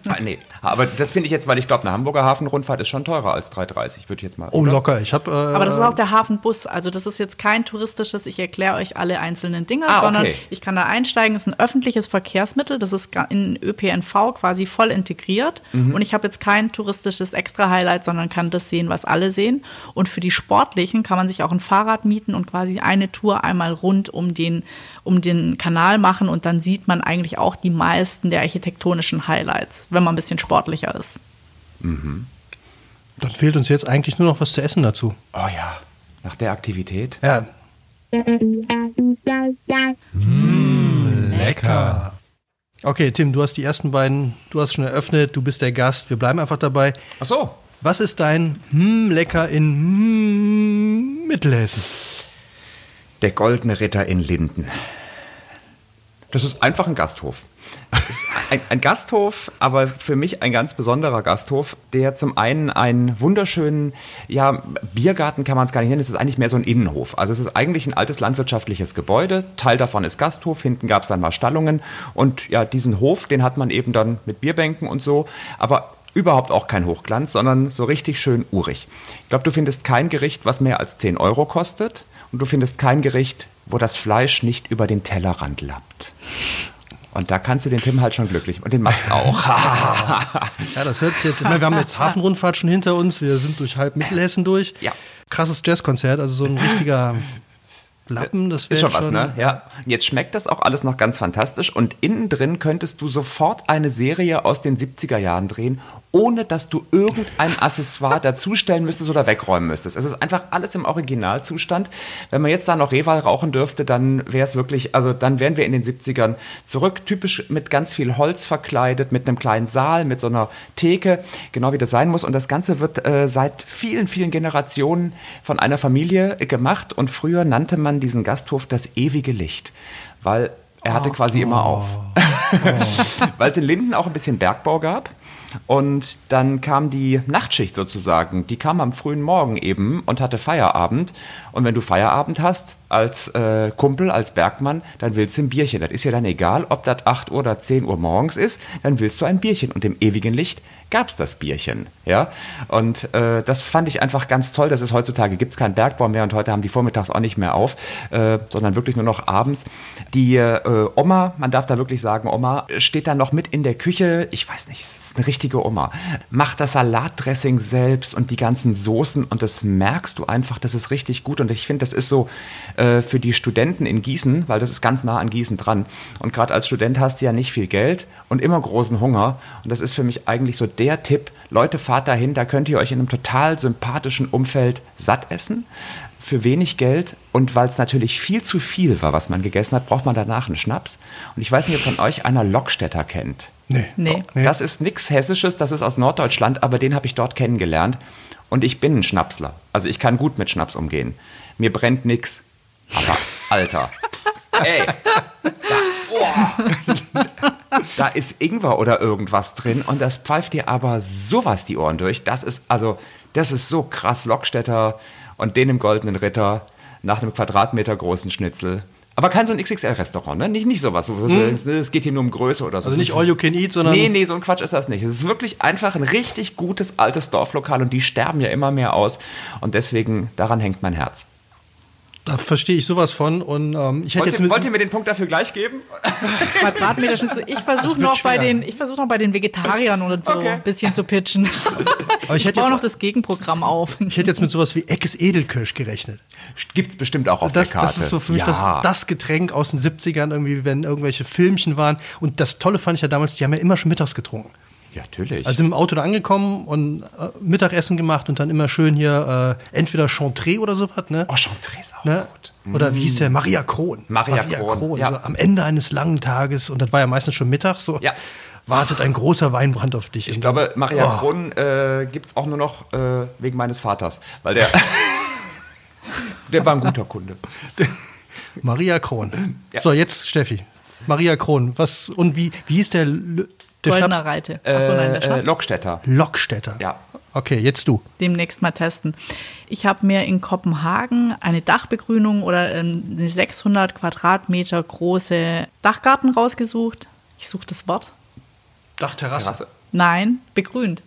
ah, nee, aber das finde ich jetzt, weil ich glaube, eine Hamburger Hafenrundfahrt ist schon teurer als 3,30, würde ich jetzt mal. Oh, oder? locker. Ich habe. Äh, Aber das ist auch der Hafenbus. Also das ist jetzt kein touristisches, ich erkläre euch alle einzelnen Dinge, Ah, sondern okay. ich kann da einsteigen. Es ist ein öffentliches Verkehrsmittel. Das ist in ÖPNV quasi voll integriert. Mhm. Und ich habe jetzt kein touristisches Extra-Highlight, sondern kann das sehen, was alle sehen. Und für die Sportlichen kann man sich auch ein Fahrrad mieten und quasi eine Tour einmal rund um den, um den Kanal machen. Und dann sieht man eigentlich auch die meisten der architektonischen Highlights, wenn man ein bisschen sportlicher ist. Dann fehlt uns jetzt eigentlich nur noch was zu essen dazu. Oh ja, nach der Aktivität. Ja. lecker. Okay, Tim, du hast die ersten beiden, du hast schon eröffnet, du bist der Gast, wir bleiben einfach dabei. Ach so. Was ist dein hm, lecker in hm, Mittelhessen? Der Goldene Ritter in Linden. Das ist einfach ein Gasthof. Ein, ein Gasthof, aber für mich ein ganz besonderer Gasthof, der zum einen einen wunderschönen, ja, Biergarten kann man es gar nicht nennen, es ist eigentlich mehr so ein Innenhof. Also es ist eigentlich ein altes landwirtschaftliches Gebäude, Teil davon ist Gasthof, hinten gab es dann mal Stallungen und ja, diesen Hof, den hat man eben dann mit Bierbänken und so, aber überhaupt auch kein Hochglanz, sondern so richtig schön urig. Ich glaube, du findest kein Gericht, was mehr als 10 Euro kostet und du findest kein Gericht, wo das Fleisch nicht über den Tellerrand lappt. Und da kannst du den Tim halt schon glücklich und den Mats auch. Ja, das hört sich jetzt. Meine, wir haben jetzt Hafenrundfahrt schon hinter uns, wir sind durch halb Mittelhessen durch. Ja. Krasses Jazzkonzert, also so ein richtiger Lappen, das Ist wäre schon was, ne? Ja. Jetzt schmeckt das auch alles noch ganz fantastisch und innen drin könntest du sofort eine Serie aus den 70er Jahren drehen, ohne dass du irgendein Accessoire dazustellen müsstest oder wegräumen müsstest. Es ist einfach alles im Originalzustand. Wenn man jetzt da noch Reval rauchen dürfte, dann wäre es wirklich, also dann wären wir in den 70ern zurück, typisch mit ganz viel Holz verkleidet, mit einem kleinen Saal, mit so einer Theke, genau wie das sein muss. Und das Ganze wird äh, seit vielen, vielen Generationen von einer Familie gemacht und früher nannte man diesen Gasthof das ewige Licht, weil er hatte quasi immer auf. weil es in Linden auch ein bisschen Bergbau gab. Und dann kam die Nachtschicht sozusagen. Die kam am frühen Morgen eben und hatte Feierabend. Und wenn du Feierabend hast als äh, Kumpel, als Bergmann, dann willst du ein Bierchen. Das ist ja dann egal, ob das 8 Uhr oder 10 Uhr morgens ist, dann willst du ein Bierchen. Und im ewigen Licht gab es das Bierchen. Ja? Und äh, das fand ich einfach ganz toll. Das ist heutzutage gibt es keinen Bergbau mehr und heute haben die vormittags auch nicht mehr auf, äh, sondern wirklich nur noch abends. Die äh, Oma, man darf da wirklich sagen, Oma, steht da noch mit in der Küche. Ich weiß nicht, ist eine richtige Oma. Macht das Salatdressing selbst und die ganzen Soßen und das merkst du einfach, das ist richtig gut. Und ich finde, das ist so äh, für die Studenten in Gießen, weil das ist ganz nah an Gießen dran. Und gerade als Student hast du ja nicht viel Geld und immer großen Hunger. Und das ist für mich eigentlich so der Tipp, Leute, fahrt dahin, da könnt ihr euch in einem total sympathischen Umfeld satt essen für wenig Geld und weil es natürlich viel zu viel war, was man gegessen hat, braucht man danach einen Schnaps. Und ich weiß nicht, ob von euch einer Lockstädter kennt. Nee. Nee. Das ist nichts Hessisches, das ist aus Norddeutschland, aber den habe ich dort kennengelernt. Und ich bin ein Schnapsler. Also ich kann gut mit Schnaps umgehen. Mir brennt nix. Aber, Alter. Ey. Da, oh, da ist Ingwer oder irgendwas drin und das pfeift dir aber sowas die Ohren durch. Das ist, also, das ist so krass. Lockstädter und den im Goldenen Ritter nach einem Quadratmeter großen Schnitzel. Aber kein so ein XXL-Restaurant, ne? Nicht, nicht sowas. so- Es geht hier nur um Größe oder so. Also nicht all you can eat, sondern Nee, nee, so ein Quatsch ist das nicht. Es ist wirklich einfach ein richtig gutes altes Dorflokal und die sterben ja immer mehr aus. Und deswegen, daran hängt mein Herz. Da verstehe ich sowas von. Und ähm, ich hätte Wollt jetzt ihr, mit, wollt ihr mir den Punkt dafür gleich geben? Quadratmeter Schnitzel. Ich versuche noch bei den, ich versuche noch bei den Vegetariern oder so Okay. ein bisschen zu pitchen. aber ich Ich hätte baue noch das Gegenprogramm auf. ich hätte jetzt mit sowas wie Eckes Edelkirsch gerechnet. Gibt's bestimmt auch auf Das, der Karte. das ist so für mich ja. das, das Getränk aus den 70ern, irgendwie, wenn irgendwelche Filmchen waren. Und das Tolle fand ich ja damals, die haben ja immer schon mittags getrunken. Ja, natürlich. Also im Auto da angekommen und äh, Mittagessen gemacht und dann immer schön hier äh, entweder Chantre oder sowas, ne? oh, Chantre ist auch ne? gut. Oder wie hieß der? Maria Kron. Maria Kron, ja. So am Ende eines langen Tages, und das war ja meistens schon mittags, so Ja. wartet ein großer Weinbrand auf dich. Ich glaube, Maria Oh. Kron äh, gibt's auch nur noch äh, wegen meines Vaters. Weil der. der war ein guter Kunde. Maria Kron. Ja. So, jetzt Steffi. Maria Kron. Was, und wie, wie hieß der, L- der Goldener Schnaps? Reite. Achso, nein, der Äh, Schnaps. Lockstädter. Lockstädter. Ja. Okay, jetzt du. demnächst mal testen. Ich habe mir in Kopenhagen eine Dachbegrünung oder ähm, eine 600 Quadratmeter große Dachgarten rausgesucht. Ich suche das Wort. Dachterrasse. Terrasse. Nein, begrünt.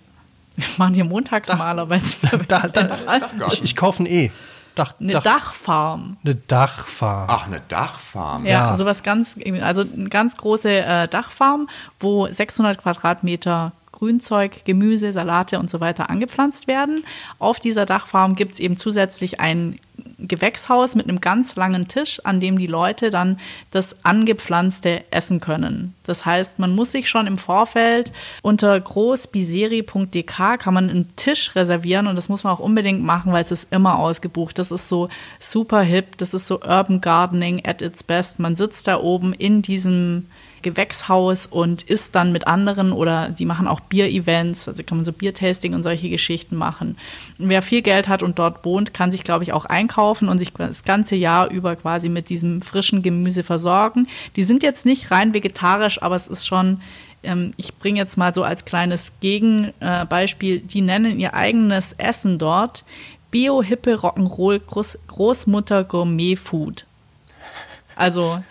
Wir machen hier Montagsmaler, weil es Da, da, ich, ich kaufe ein E. Dach, eine Dach, Dachfarm. eine Dachfarm. Ach, eine Dachfarm. Ja, Ja. sowas ganz, also eine ganz große äh, Dachfarm, wo 600 Quadratmeter Grünzeug, Gemüse, Salate und so weiter angepflanzt werden. Auf dieser Dachfarm gibt es eben zusätzlich ein Gewächshaus mit einem ganz langen Tisch, an dem die Leute dann das angepflanzte essen können. Das heißt, man muss sich schon im Vorfeld unter großbiseri.dk kann man einen Tisch reservieren und das muss man auch unbedingt machen, weil es ist immer ausgebucht. Das ist so super hip, das ist so Urban Gardening at its best. Man sitzt da oben in diesem Gewächshaus und isst dann mit anderen oder die machen auch Bier-Events, also kann man so Biertasting und solche Geschichten machen. Und wer viel Geld hat und dort wohnt, kann sich, glaube ich, auch einkaufen und sich das ganze Jahr über quasi mit diesem frischen Gemüse versorgen. Die sind jetzt nicht rein vegetarisch, aber es ist schon, ähm, ich bringe jetzt mal so als kleines Gegenbeispiel, die nennen ihr eigenes Essen dort Bio-Hippe Rock'n'Roll Groß Großmutter Gourmet Food. Also,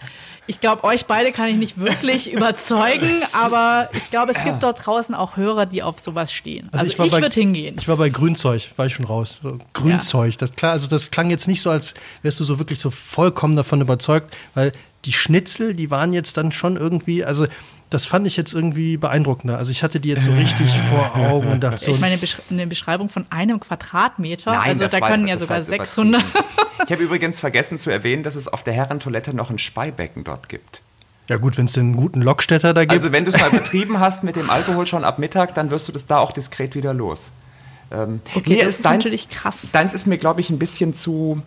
ich glaube, euch beide kann ich nicht wirklich überzeugen, aber ich glaube, es gibt dort draußen auch Hörer, die auf sowas stehen. Also, ich, war bei- würde hingehen. Ich war bei Grünzeug, war ich schon raus. Grünzeug, das klar, also das klang jetzt nicht so, als wärst du so wirklich so vollkommen davon überzeugt, weil die Schnitzel, die waren jetzt dann schon irgendwie, also das fand ich jetzt irgendwie beeindruckender. Also ich hatte die jetzt so richtig vor Augen und dachte so, ich meine, eine Beschreibung von einem Quadratmeter, Nein, also da war- können ja sogar war jetzt 600. übertrieben. Ich habe übrigens vergessen zu erwähnen, dass es auf der Herrentoilette noch ein Speibecken dort gibt. ja gut, wenn es den guten Lockstädter da gibt. Also wenn du es mal betrieben hast mit dem Alkohol schon ab Mittag, dann wirst du das da auch diskret wieder los. Ähm, Okay, das ist natürlich krass. Deins ist mir, glaube ich, ein bisschen zu,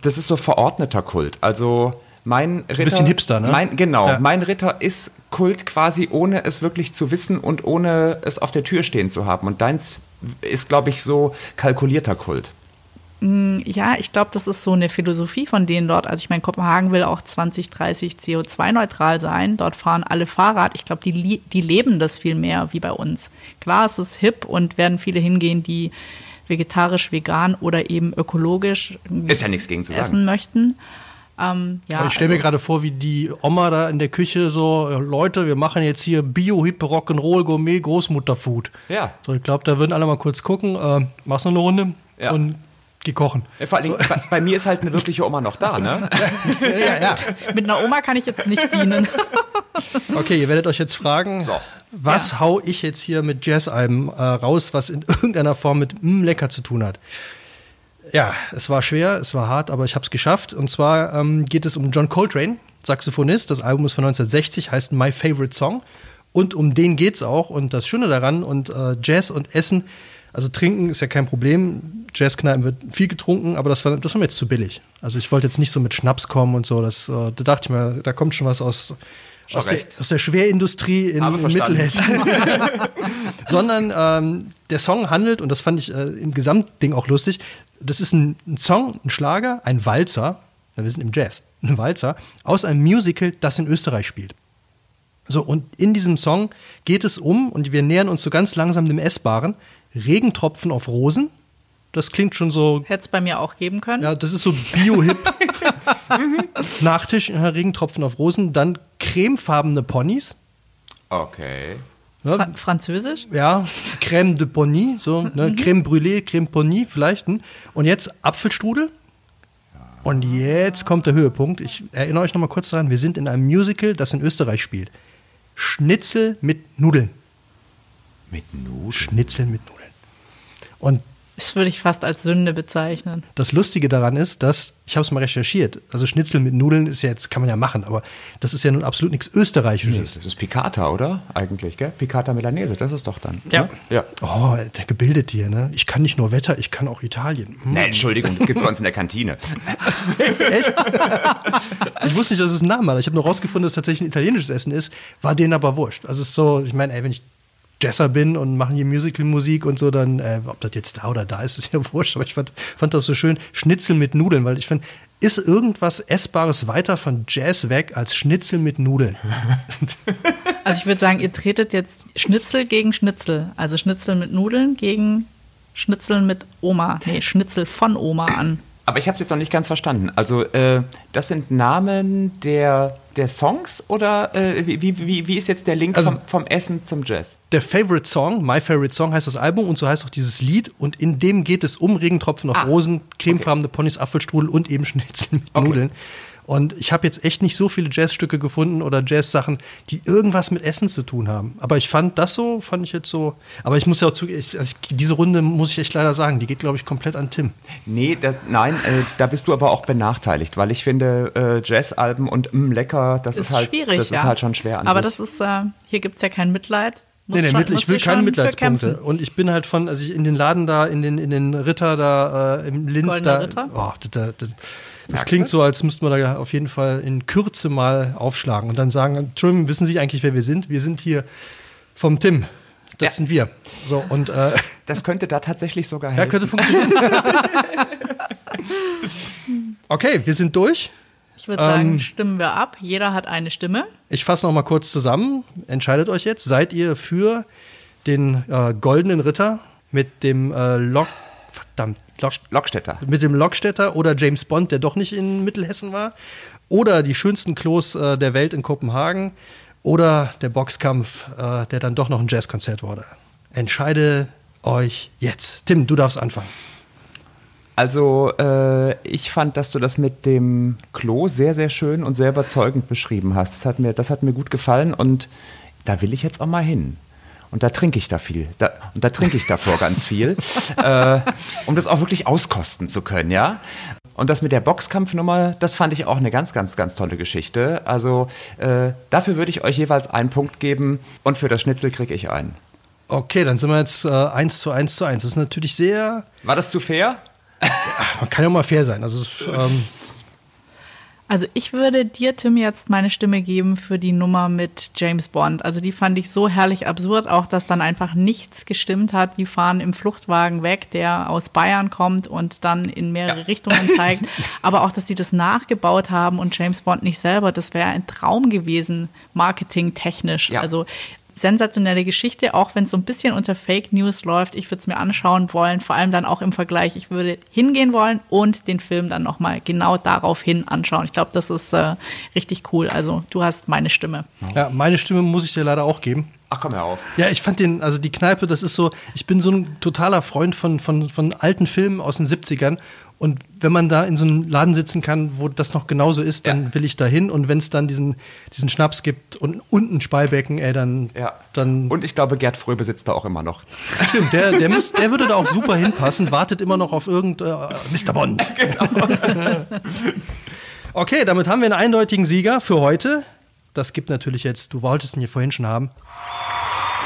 das ist so verordneter Kult. Also mein Ritter, bisschen Hipster, ne? Mein, genau, Ja. mein Ritter ist Kult quasi, ohne es wirklich zu wissen und ohne es auf der Tür stehen zu haben. Und deins ist, glaube ich, so kalkulierter Kult. Ja, ich glaube, das ist so eine Philosophie von denen dort. Also ich meine, Kopenhagen will auch 2030 CO2-neutral sein. Dort fahren alle Fahrrad. Ich glaube, die, die leben das viel mehr wie bei uns. Klar, es ist hip und werden viele hingehen, die vegetarisch, vegan oder eben ökologisch Ist ja nichts gegen zu essen sagen. möchten. Ähm, ja, ich stelle mir also- gerade vor, wie die Oma da in der Küche so, äh, Leute, wir machen jetzt hier Bio-Hippe Rock'n'Roll Gourmet Großmutterfood. Ja. So, ich glaube, da würden alle mal kurz gucken, äh, machst noch eine Runde Ja. und geh kochen. Ja, Vor allen Dingen, bei, bei mir ist halt eine wirkliche Oma noch da, ne? ja, ja. Mit einer Oma kann ich jetzt nicht dienen. Okay, ihr werdet euch jetzt fragen, So. was Ja. hau ich jetzt hier mit Jazzalben äh, raus, was in irgendeiner Form mit mm, lecker zu tun hat? Ja, es war schwer, es war hart, aber ich habe es geschafft. Und zwar ähm, geht es um John Coltrane, Saxophonist. Das Album ist von 1960, heißt My Favorite Song. Und um den geht's auch. Und das Schöne daran, und äh, Jazz und Essen, also trinken ist ja kein Problem. Jazzkneipen wird viel getrunken, aber das war, das war mir jetzt zu billig. Also ich wollte jetzt nicht so mit Schnaps kommen und so. Das, äh, da dachte ich mir, da kommt schon was aus, aus, der, aus der Schwerindustrie in. Mittelhessen. Sondern ähm, der Song handelt, und das fand ich äh, im Gesamtding auch lustig, das ist ein, ein Song, ein Schlager, ein Walzer, ja, wir sind im Jazz, ein Walzer, aus einem Musical, das in Österreich spielt. So, und in diesem Song geht es um, und wir nähern uns so ganz langsam dem Essbaren, Regentropfen auf Rosen. Das klingt schon so Hätte es bei mir auch geben können. ja, das ist so Bio-Hip. Nachtisch, ja, Regentropfen auf Rosen, dann cremefarbene Ponys. Okay. Ne? Fra Französisch? Ja, Crème de Pony, so, ne? Crème Brûlée, Crème Pony vielleicht. hm? Und jetzt Apfelstrudel. Und jetzt kommt der Höhepunkt. Ich erinnere euch noch mal kurz daran, wir sind in einem Musical, das in Österreich spielt. Schnitzel mit Nudeln. Mit Nudeln. Schnitzel mit Nudeln. Und Das würde ich fast als Sünde bezeichnen. Das Lustige daran ist, dass, ich habe es mal recherchiert, also Schnitzel mit Nudeln ist ja jetzt, kann man ja machen, aber das ist ja nun absolut nichts Österreichisches. Das ist Picata, oder? Eigentlich, gell? Picata Milanese, das ist doch dann. Ja. ne? ja. Oh, der gebildet hier, ne? Ich kann nicht nur Wetter, ich kann auch Italien. Hm. Nee, Entschuldigung, das gibt es bei uns in der Kantine. Echt? ich wusste nicht, dass es einen Namen hat. Ich habe nur rausgefunden, dass es tatsächlich ein italienisches Essen ist, war denen aber wurscht. Also es ist so, ich meine, ey, wenn ich Jesser bin und machen hier Musical-Musik und so, dann, äh, ob das jetzt da oder da ist, ist ja wurscht. Aber ich fand, fand das so schön, Schnitzel mit Nudeln, weil ich finde, ist irgendwas Essbares weiter von Jazz weg als Schnitzel mit Nudeln? Also ich würde sagen, ihr tretet jetzt Schnitzel gegen Schnitzel. Also Schnitzel mit Nudeln gegen Schnitzeln mit Oma. Nee, Schnitzel von Oma an. Aber ich habe es jetzt noch nicht ganz verstanden. Also, äh, das sind Namen der, der Songs oder äh, wie, wie, wie ist jetzt der Link Also- vom, vom Essen zum Jazz? Der Favorite Song, My Favorite Song heißt das Album und so heißt auch dieses Lied. Und in dem geht es um Regentropfen auf Ah, Rosen, cremefarbene Ponys, Apfelstrudel und eben Schnitzel mit Okay. Nudeln. Und ich habe jetzt echt nicht so viele Jazzstücke gefunden oder Jazzsachen, die irgendwas mit Essen zu tun haben. Aber ich fand das so, fand ich jetzt so. Aber ich muss ja auch zugeben, also diese Runde muss ich echt leider sagen, die geht, glaube ich, komplett an Tim. Nee, da, nein, äh, da bist du aber auch benachteiligt, weil ich finde, äh, Jazzalben und mm, lecker, das ist, Ist, halt, schwierig, das ja. ist halt schon schwer an Aber sich. das ist, äh, hier gibt es ja kein Mitleid. Muss Nee, nee, schon- ich will keine Mitleidspunkte. kämpfen. Und ich bin halt von, also ich in den Laden da, in den, in den Ritter da, äh, im Linz Goldener da. Ritter? Oh, das, das, das, klingt so, als müssten wir da auf jeden Fall in Kürze mal aufschlagen und dann sagen, Entschuldigung, wissen Sie eigentlich, wer wir sind? Wir sind hier vom Tim. Das Ja. sind wir. So, und äh, das könnte da tatsächlich sogar ja, helfen. könnte funktionieren. okay, wir sind durch. Ich würde sagen, Ähm, stimmen wir ab. Jeder hat eine Stimme. Ich fasse noch mal kurz zusammen. Entscheidet euch jetzt. Seid ihr für den äh, goldenen Ritter mit dem äh, Lok... Verdammt, Lok, Lockstädter. mit dem Lockstädter oder James Bond, der doch nicht in Mittelhessen war, oder die schönsten Klos äh, der Welt in Kopenhagen, oder der Boxkampf, äh, der dann doch noch ein Jazzkonzert wurde. Entscheide euch jetzt. Tim, du darfst anfangen. Also, äh, ich fand, dass du das mit dem Klo sehr, sehr schön und sehr überzeugend beschrieben hast. Das hat mir, das hat mir gut gefallen und da will ich jetzt auch mal hin. Und da trinke ich da viel. Da, und da trinke ich davor ganz viel, äh, um das auch wirklich auskosten zu können, ja. Und das mit der Boxkampfnummer, das fand ich auch eine ganz, ganz, ganz tolle Geschichte. Also äh, dafür würde ich euch jeweils einen Punkt geben und für das Schnitzel kriege ich einen. Okay, dann sind wir jetzt äh, 1 zu 1 zu 1. Das ist natürlich sehr, War das zu fair? man kann ja auch mal fair sein. Also, ähm, Also ich würde dir, Tim, jetzt meine Stimme geben für die Nummer mit James Bond. Also die fand ich so herrlich absurd, auch dass dann einfach nichts gestimmt hat. Die fahren im Fluchtwagen weg, der aus Bayern kommt und dann in mehrere Ja. Richtungen zeigt. Aber auch, dass sie das nachgebaut haben und James Bond nicht selber, das wäre ein Traum gewesen, marketingtechnisch. Ja. Also sensationelle Geschichte, auch wenn es so ein bisschen unter Fake News läuft. Ich würde es mir anschauen wollen, vor allem dann auch im Vergleich. Ich würde hingehen wollen und den Film dann nochmal genau daraufhin anschauen. Ich glaube, das ist äh, richtig cool. Also du hast meine Stimme. Ja, meine Stimme muss ich dir leider auch geben. Ach, komm her auf. Ja, ich fand den, also die Kneipe, das ist so, ich bin so ein totaler Freund von, von, von alten Filmen aus den 70ern. Und wenn man da in so einem Laden sitzen kann, wo das noch genauso ist, dann Ja. will ich da hin. Und wenn es dann diesen, diesen Schnaps gibt und unten Speibecken, ey, dann, Ja. dann Und ich glaube, Gerd Fröbe sitzt da auch immer noch. stimmt, der, der, muss, der würde da auch super hinpassen, wartet immer noch auf irgend äh, Mr. Bond. okay, damit haben wir einen eindeutigen Sieger für heute. Das gibt natürlich jetzt, du wolltest ihn hier vorhin schon haben.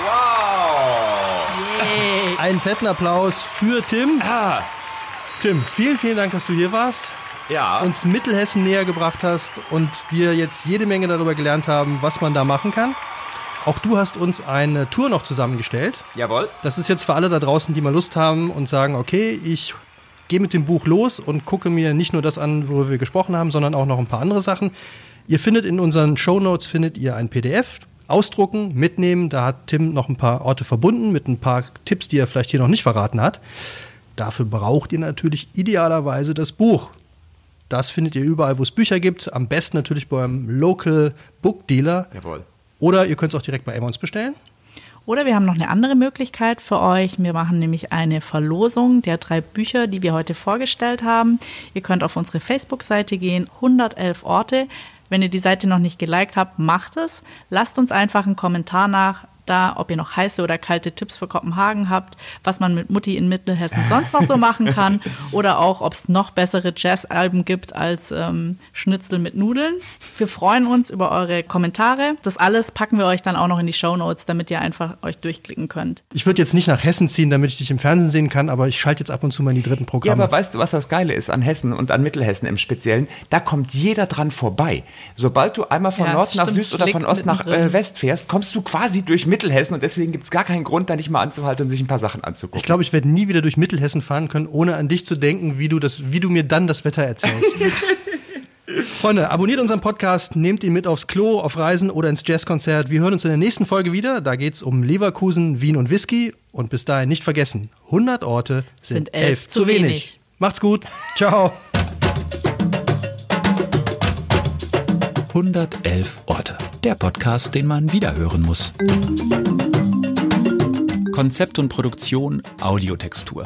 Wow! Einen fetten Applaus für Tim. Ah, Tim, vielen, vielen Dank, dass du hier warst, ja. uns Mittelhessen näher gebracht hast und wir jetzt jede Menge darüber gelernt haben, was man da machen kann. Auch du hast uns eine Tour noch zusammengestellt. Jawohl. Das ist jetzt für alle da draußen, die mal Lust haben und sagen, okay, ich gehe mit dem Buch los und gucke mir nicht nur das an, worüber wir gesprochen haben, sondern auch noch ein paar andere Sachen. Ihr findet in unseren Shownotes findet ihr ein PDF, ausdrucken, mitnehmen. Da hat Tim noch ein paar Orte verbunden mit ein paar Tipps, die er vielleicht hier noch nicht verraten hat. Dafür braucht ihr natürlich idealerweise das Buch. Das findet ihr überall, wo es Bücher gibt. Am besten natürlich beim Local Book Dealer. Jawohl. Oder ihr könnt es auch direkt bei Amazon bestellen. Oder wir haben noch eine andere Möglichkeit für euch. Wir machen nämlich eine Verlosung der drei Bücher, die wir heute vorgestellt haben. Ihr könnt auf unsere Facebook-Seite gehen, 111 Orte. Wenn ihr die Seite noch nicht geliked habt, macht es. Lasst uns einfach einen Kommentar nach, da, ob ihr noch heiße oder kalte Tipps für Kopenhagen habt, was man mit Mutti in Mittelhessen sonst noch so machen kann oder auch, ob es noch bessere Jazzalben gibt als ähm, Schnitzel mit Nudeln. Wir freuen uns über eure Kommentare. Das alles packen wir euch dann auch noch in die Shownotes, damit ihr einfach euch durchklicken könnt. Ich würde jetzt nicht nach Hessen ziehen, damit ich dich im Fernsehen sehen kann, aber ich schalte jetzt ab und zu mal in die dritten Ja, Programme. aber weißt du, was das Geile ist an Hessen und an Mittelhessen im Speziellen? Da kommt jeder dran vorbei. Sobald du einmal von Ja, Nord nach stimmt, Süd oder von Ost nach äh, West fährst, kommst du quasi durch Mittelhessen und deswegen gibt es gar keinen Grund, da nicht mal anzuhalten und sich ein paar Sachen anzugucken. ich glaube, ich werde nie wieder durch Mittelhessen fahren können, ohne an dich zu denken, wie du, das, wie du mir dann das Wetter erzählst. Freunde, abonniert unseren Podcast, nehmt ihn mit aufs Klo, auf Reisen oder ins Jazzkonzert. Wir hören uns in der nächsten Folge wieder. Da geht es um Leverkusen, Wien und Whisky. Und bis dahin nicht vergessen, 100 Orte sind, Sind elf elf zu zu wenig. wenig. Macht's gut. Ciao. 111 Orte. Der Podcast, den man wiederhören muss. Konzept und Produktion Audiotextur.